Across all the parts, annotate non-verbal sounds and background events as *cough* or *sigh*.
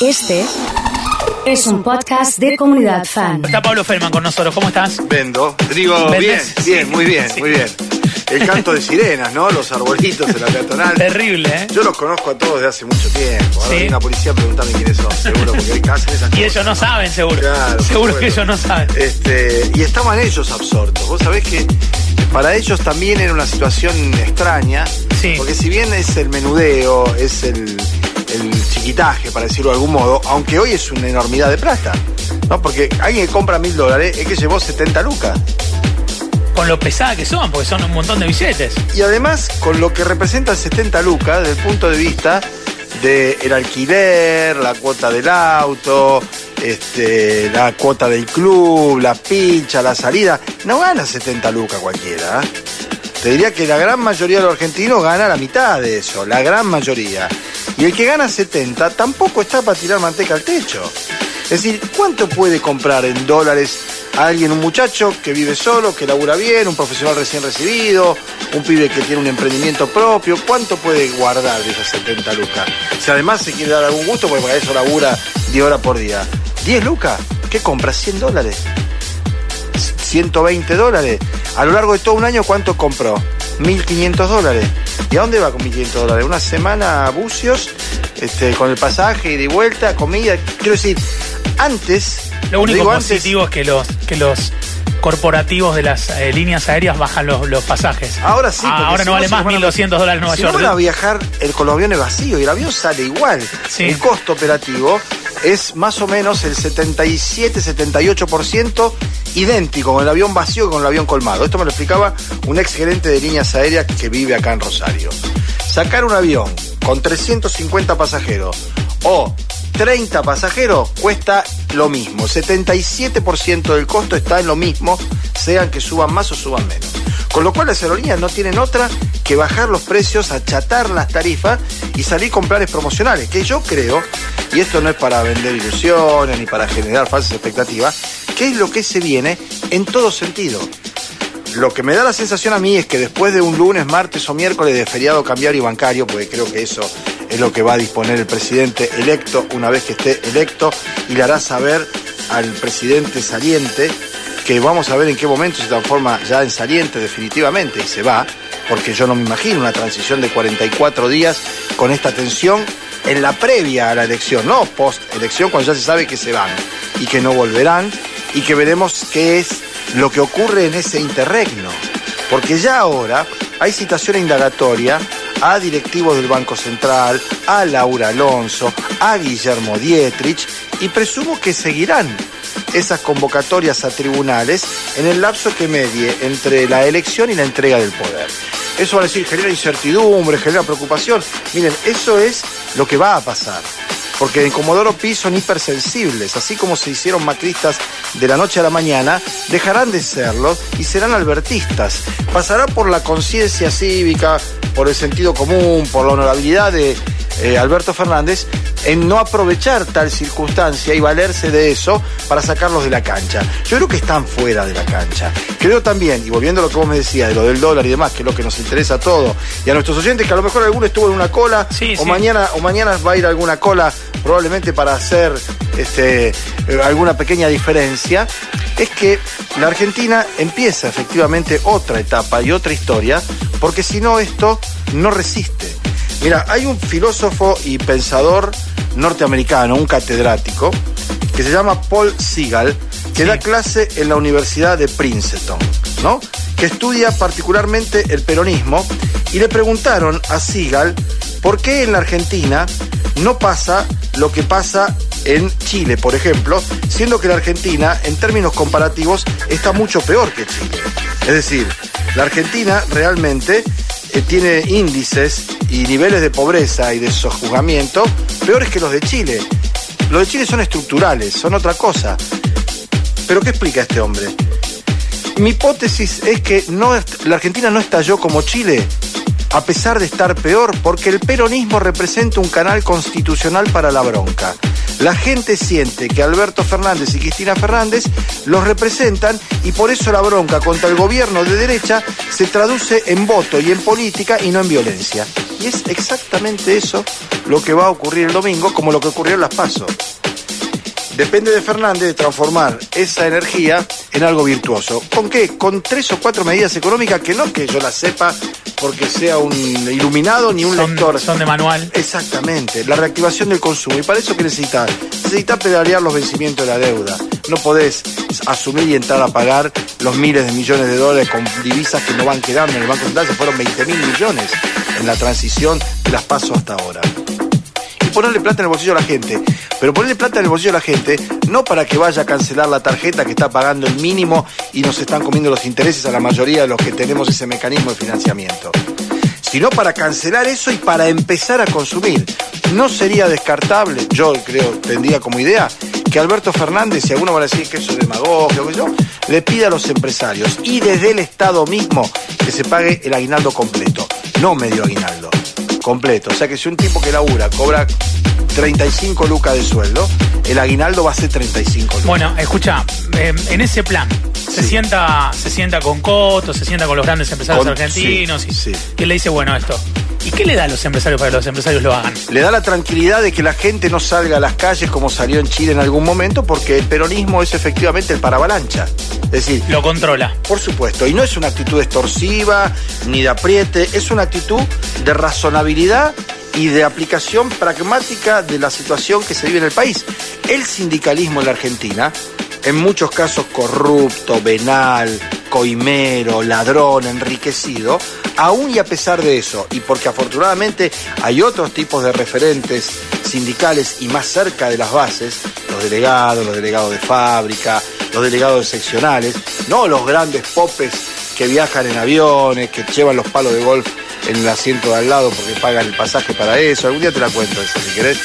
Este es un podcast de comunidad fan. Está Pablo Feldman con nosotros. ¿Cómo estás? Vendo. Digo, bien, ¿Vendés? bien, muy bien, Sí. muy bien. El canto de sirenas, ¿no? Los arbolitos en la peatonal. Terrible, ¿eh? Yo los conozco a todos de hace mucho tiempo. Ahora Sí. viene la policía a preguntarme quiénes son, seguro, porque hacen esas Y cosas. ellos no saben, seguro. Claro, *laughs* seguro que ellos no saben. Este, y estaban ellos absortos. Vos sabés que para ellos también era una situación extraña. Sí. Porque si bien es el menudeo, es el, el chiquitaje, para decirlo de algún modo, aunque hoy es una enormidad de plata. ¿No? Porque alguien que compra mil dólares es que llevó 70 lucas. Con lo pesada que son, porque son un montón de billetes. Y además, con lo que representan 70 lucas, desde el punto de vista del alquiler, la cuota del auto, este, la cuota del club, la pincha, la salida, no gana 70 lucas cualquiera. ¿eh? Te diría que la gran mayoría de los argentinos gana la mitad de eso, la gran mayoría. Y el que gana 70 tampoco está para tirar manteca al techo. Es decir, ¿cuánto puede comprar en dólares alguien, un muchacho que vive solo, que labura bien, un profesional recién recibido, un pibe que tiene un emprendimiento propio? ¿Cuánto puede guardar de esas 70 lucas? Si además se quiere dar algún gusto, porque para eso labura 10 horas por día. ¿10 lucas? ¿Qué compra? ¿100 dólares? 120 dólares. A lo largo de todo un año, ¿cuánto compró? 1.500 dólares. ¿Y a dónde va con 1.500 dólares? Una semana a Bucios, este, con el pasaje y de vuelta, comida. Quiero decir, antes. Lo único antes, positivo es que los, que los corporativos de las eh, líneas aéreas bajan los, los pasajes. Ahora sí. Ah, ahora si no vale más van a- 1.200 dólares Nueva si York. no van a viajar el, con los aviones vacíos y el avión sale igual. Sí. El costo operativo es más o menos el 77-78% idéntico con el avión vacío que con el avión colmado. Esto me lo explicaba un ex gerente de líneas aéreas que vive acá en Rosario. Sacar un avión con 350 pasajeros o 30 pasajeros cuesta lo mismo. 77% del costo está en lo mismo, sean que suban más o suban menos. Con lo cual las aerolíneas no tienen otra que bajar los precios, achatar las tarifas y salir con planes promocionales, que yo creo, y esto no es para vender ilusiones ni para generar falsas expectativas, que es lo que se viene en todo sentido. Lo que me da la sensación a mí es que después de un lunes, martes o miércoles de feriado cambiario y bancario, porque creo que eso es lo que va a disponer el presidente electo una vez que esté electo y le hará saber al presidente saliente que vamos a ver en qué momento se transforma ya en saliente definitivamente y se va, porque yo no me imagino una transición de 44 días con esta tensión en la previa a la elección, no post elección cuando ya se sabe que se van y que no volverán y que veremos qué es lo que ocurre en ese interregno. Porque ya ahora hay citación indagatoria a directivos del Banco Central, a Laura Alonso, a Guillermo Dietrich y presumo que seguirán esas convocatorias a tribunales en el lapso que medie entre la elección y la entrega del poder. Eso va a decir, genera incertidumbre, genera preocupación. Miren, eso es lo que va a pasar. Porque en Comodoro Pi son hipersensibles, así como se hicieron macristas de la noche a la mañana, dejarán de serlo y serán albertistas. Pasará por la conciencia cívica, por el sentido común, por la honorabilidad de eh, Alberto Fernández en no aprovechar tal circunstancia y valerse de eso para sacarlos de la cancha. Yo creo que están fuera de la cancha. Creo también, y volviendo a lo que vos me decías, de lo del dólar y demás, que es lo que nos interesa a todos, y a nuestros oyentes, que a lo mejor alguno estuvo en una cola, Sí, o sí. mañana, o mañana va a ir a alguna cola, probablemente para hacer este, eh, alguna pequeña diferencia, es que la Argentina empieza efectivamente otra etapa y otra historia, porque si no esto no resiste. Mira, hay un filósofo y pensador norteamericano, un catedrático, que se llama Paul Seagal, que Sí. da clase en la Universidad de Princeton, ¿no? Que estudia particularmente el peronismo y le preguntaron a Seagal por qué en la Argentina no pasa lo que pasa en Chile, por ejemplo, siendo que la Argentina, en términos comparativos, está mucho peor que Chile. Es decir, la Argentina realmente eh, tiene índices y niveles de pobreza y de sojuzgamiento peores que los de Chile. Los de Chile son estructurales, son otra cosa. ¿Pero qué explica este hombre? Mi hipótesis es que no, la Argentina no estalló como Chile, a pesar de estar peor, porque el peronismo representa un canal constitucional para la bronca. La gente siente que Alberto Fernández y Cristina Fernández los representan y por eso la bronca contra el gobierno de derecha se traduce en voto y en política y no en violencia. Y es exactamente eso lo que va a ocurrir el domingo, como lo que ocurrió en Las Pasos. Depende de Fernández de transformar esa energía en algo virtuoso. ¿Con qué? Con tres o cuatro medidas económicas que no que yo las sepa porque sea un iluminado ni un Son, lector. son de manual. Exactamente, la reactivación del consumo. ¿Y para eso qué necesitas? Necesitas pedalear los vencimientos de la deuda. No podés asumir y entrar a pagar los miles de millones de dólares con divisas que no van quedando en el Banco Central. Se fueron 20 mil millones en la transición de las pasos hasta ahora. Ponerle plata en el bolsillo a la gente. Pero ponerle plata en el bolsillo a la gente no para que vaya a cancelar la tarjeta que está pagando el mínimo y nos están comiendo los intereses a la mayoría de los que tenemos ese mecanismo de financiamiento sino para cancelar eso y para empezar a consumir. No sería descartable, yo creo, tendría como idea, que Alberto Fernández, si alguno va a decir que eso es demagogia o yo, le pida a los empresarios y desde el Estado mismo que se pague el aguinaldo completo, no medio aguinaldo, completo. O sea que si un tipo que labura cobra 35 lucas de sueldo, el aguinaldo va a ser 35 lucas. Bueno, escucha, eh, en ese plan, se Sí. sienta, se sienta con Coto, se sienta con los grandes empresarios Con- argentinos sí, y sí. que le dice, bueno, esto. ¿Y qué le da a los empresarios para que los empresarios lo hagan? Le da la tranquilidad de que la gente no salga a las calles como salió en Chile en algún momento, porque el peronismo es efectivamente el paravalancha. Es decir, Lo controla. Por supuesto, y no es una actitud extorsiva ni de apriete, es una actitud de razonabilidad y de aplicación pragmática de la situación que se vive en el país. El sindicalismo en la Argentina, en muchos casos corrupto, venal, coimero, ladrón, enriquecido, aún y a pesar de eso, y porque afortunadamente hay otros tipos de referentes sindicales y más cerca de las bases, los delegados, los delegados de fábrica, los delegados seccionales, no los grandes popes que viajan en aviones, que llevan los palos de golf en el asiento de al lado porque pagan el pasaje para eso. Algún día te la cuento eso, si querés.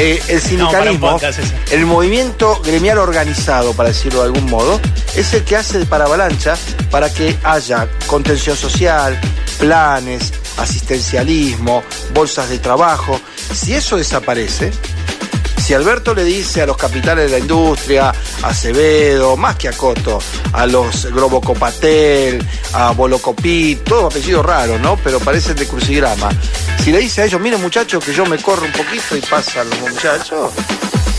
Eh, el *laughs* No, sindicalismo, podcast el movimiento gremial organizado, para decirlo de algún modo, es el que hace de paravalancha para que haya contención social, planes, asistencialismo, bolsas de trabajo. Si eso desaparece, si Alberto le dice a los capitales de la industria, a Acevedo, más que a Coto, a los Globocopatel, a Bolocopit, todos apellidos raros, ¿no? Pero parecen de crucigrama. Si le dice a ellos, miren muchachos, que yo me corro un poquito y pasan los muchachos,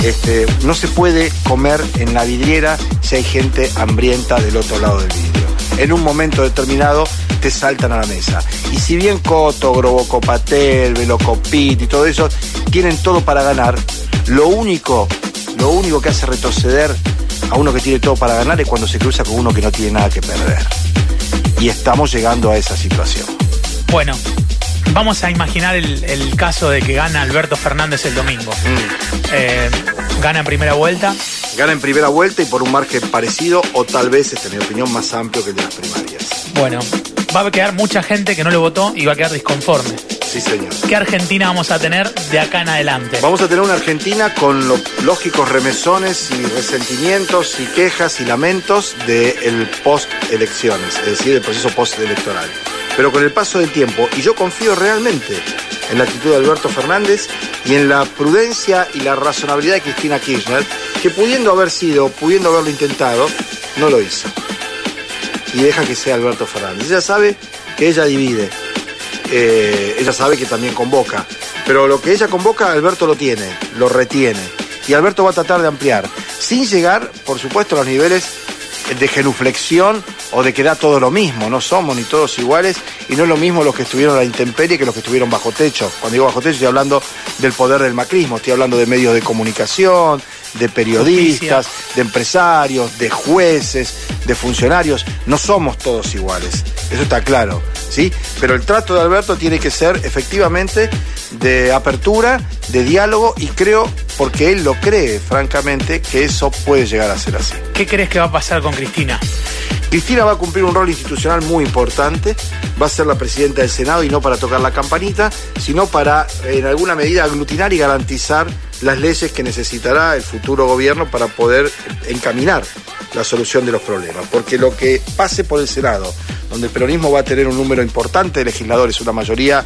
este, no se puede comer en la vidriera si hay gente hambrienta del otro lado del vidrio. En un momento determinado te saltan a la mesa. Y si bien Coto, Globocopatel, Velocopit y todo eso tienen todo para ganar, lo único, lo único que hace retroceder a uno que tiene todo para ganar es cuando se cruza con uno que no tiene nada que perder. Y estamos llegando a esa situación. Bueno, vamos a imaginar el, el caso de que gana Alberto Fernández el domingo. Eh, gana en primera vuelta. Gana en primera vuelta y por un margen parecido o tal vez, esta es mi opinión, más amplio que el de las primarias. Bueno, va a quedar mucha gente que no lo votó y va a quedar disconforme. Sí, señor. ¿Qué Argentina vamos a tener de acá en adelante? Vamos a tener una Argentina con los lógicos remesones y resentimientos y quejas y lamentos del post-elecciones, es decir, del proceso post-electoral. Pero con el paso del tiempo, y yo confío realmente en la actitud de Alberto Fernández y en la prudencia y la razonabilidad de Cristina Kirchner, que pudiendo haber sido, pudiendo haberlo intentado, no lo hizo. Y deja que sea Alberto Fernández. Ella sabe que ella divide, eh, ella sabe que también convoca. Pero lo que ella convoca, Alberto lo tiene, lo retiene. Y Alberto va a tratar de ampliar, sin llegar, por supuesto, a los niveles de genuflexión o de que da todo lo mismo. No somos ni todos iguales y no es lo mismo los que estuvieron a la intemperie que los que estuvieron bajo techo. Cuando digo bajo techo estoy hablando del poder del macrismo, estoy hablando de medios de comunicación, de periodistas, de empresarios, de jueces, de funcionarios. No somos todos iguales, eso está claro, ¿sí? Pero el trato de Alberto tiene que ser efectivamente de apertura, de diálogo y creo, porque él lo cree, francamente, que eso puede llegar a ser así. ¿Qué crees que va a pasar con Cristina? Cristina va a cumplir un rol institucional muy importante, va a ser la presidenta del Senado y no para tocar la campanita, sino para en alguna medida aglutinar y garantizar las leyes que necesitará el futuro gobierno para poder encaminar la solución de los problemas. Porque lo que pase por el Senado, donde el peronismo va a tener un número importante de legisladores, una mayoría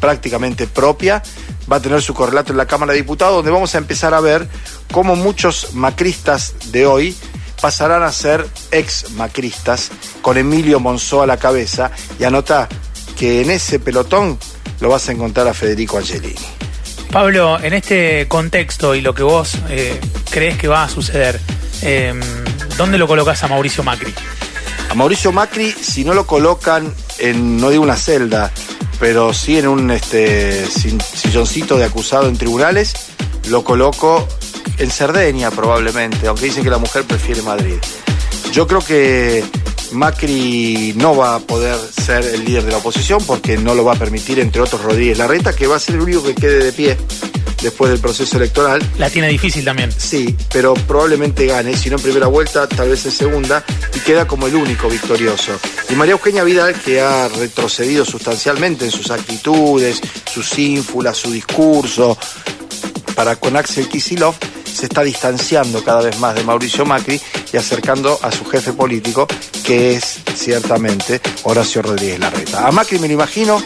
prácticamente propia, va a tener su correlato en la Cámara de Diputados, donde vamos a empezar a ver cómo muchos macristas de hoy pasarán a ser ex macristas con Emilio Monzó a la cabeza y anota que en ese pelotón lo vas a encontrar a Federico Angelini. Pablo, en este contexto y lo que vos eh, crees que va a suceder, eh, ¿dónde lo colocas a Mauricio Macri? A Mauricio Macri, si no lo colocan en, no digo una celda, pero sí en un este, silloncito de acusado en tribunales, lo coloco en Cerdeña probablemente, aunque dicen que la mujer prefiere Madrid. Yo creo que Macri no va a poder ser el líder de la oposición porque no lo va a permitir, entre otros, Rodríguez Larreta, que va a ser el único que quede de pie después del proceso electoral. La tiene difícil también. Sí, pero probablemente gane, si no en primera vuelta, tal vez en segunda, y queda como el único victorioso. Y María Eugenia Vidal, que ha retrocedido sustancialmente en sus actitudes, sus ínfulas, su discurso, para con Axel Kisilov, se está distanciando cada vez más de Mauricio Macri y acercando a su jefe político, que es ciertamente Horacio Rodríguez Larreta. A Macri me lo imagino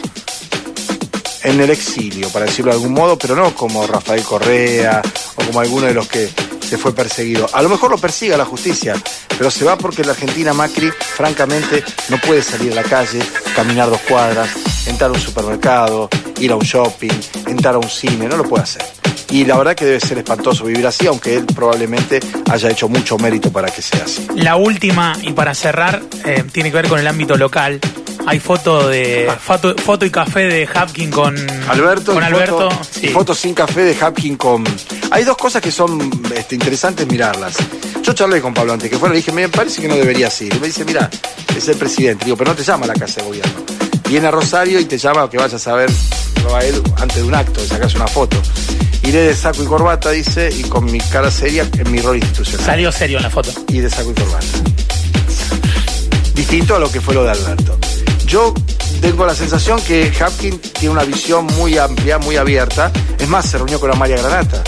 en el exilio, para decirlo de algún modo, pero no como Rafael Correa o como alguno de los que se fue perseguido. A lo mejor lo persiga la justicia, pero se va porque la Argentina Macri, francamente, no puede salir a la calle, caminar dos cuadras, entrar a un supermercado, ir a un shopping, entrar a un cine, no lo puede hacer. Y la verdad que debe ser espantoso vivir así, aunque él probablemente haya hecho mucho mérito para que sea así. La última, y para cerrar, eh, tiene que ver con el ámbito local. Hay foto de foto, foto y café de Hapkin con Alberto, Con Alberto. foto, sí. foto sin café de Hapkin con. Hay dos cosas que son este, interesantes mirarlas. Yo charlé con Pablo antes que fuera, le dije, me parece que no debería ir. Y me dice, mira, es el presidente. Digo, pero no te llama a la casa de gobierno. Viene a Rosario y te llama que vayas a ver a él antes de un acto, de sacarse una foto. Iré de saco y corbata, dice, y con mi cara seria en mi rol institucional. Salió serio en la foto. y de saco y corbata. Distinto a lo que fue lo de Alberto. Yo tengo la sensación que Hapkin tiene una visión muy amplia, muy abierta. Es más, se reunió con Amalia Granata.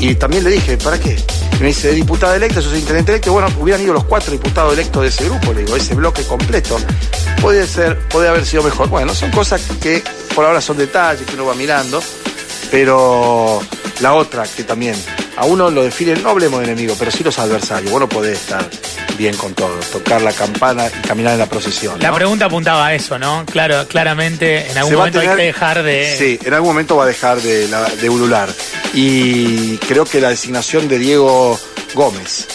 Y también le dije, ¿para qué? Y me dice, diputada electa, yo soy intendente electo. Bueno, hubieran ido los cuatro diputados electos de ese grupo, le digo, ese bloque completo. Puede ser, puede haber sido mejor. Bueno, son cosas que por ahora son detalles que uno va mirando. Pero la otra que también, a uno lo define, no hablemos de enemigo, pero sí los adversarios. Vos no podés estar bien con todo, tocar la campana y caminar en la procesión. La ¿no? pregunta apuntaba a eso, ¿no? Claro, claramente en algún momento hay que dejar de. Sí, en algún momento va a dejar de, la- de ulular. Y creo que la designación de Diego Gómez,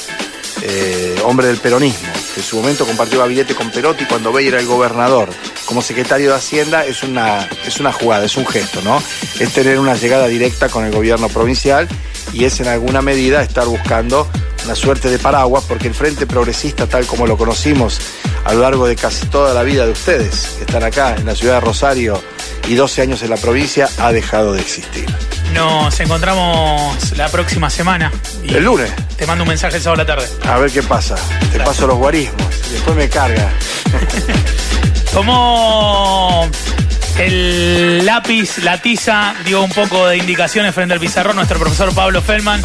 eh, hombre del peronismo, que en su momento compartió gabinete con Perotti cuando Bey era el gobernador, como secretario de Hacienda, es una, es una jugada, es un gesto, ¿no? Es tener una llegada directa con el gobierno provincial y es en alguna medida estar buscando una suerte de paraguas, porque el Frente Progresista, tal como lo conocimos a lo largo de casi toda la vida de ustedes, que están acá en la ciudad de Rosario y 12 años en la provincia, ha dejado de existir. Nos encontramos la próxima semana. y El lunes. Te mando un mensaje el sábado a la tarde. A ver qué pasa. Te paso los guarismos. Después me carga. *laughs* Tomó el lápiz, la tiza, dio un poco de indicaciones frente al pizarrón nuestro profesor Pablo Feldman.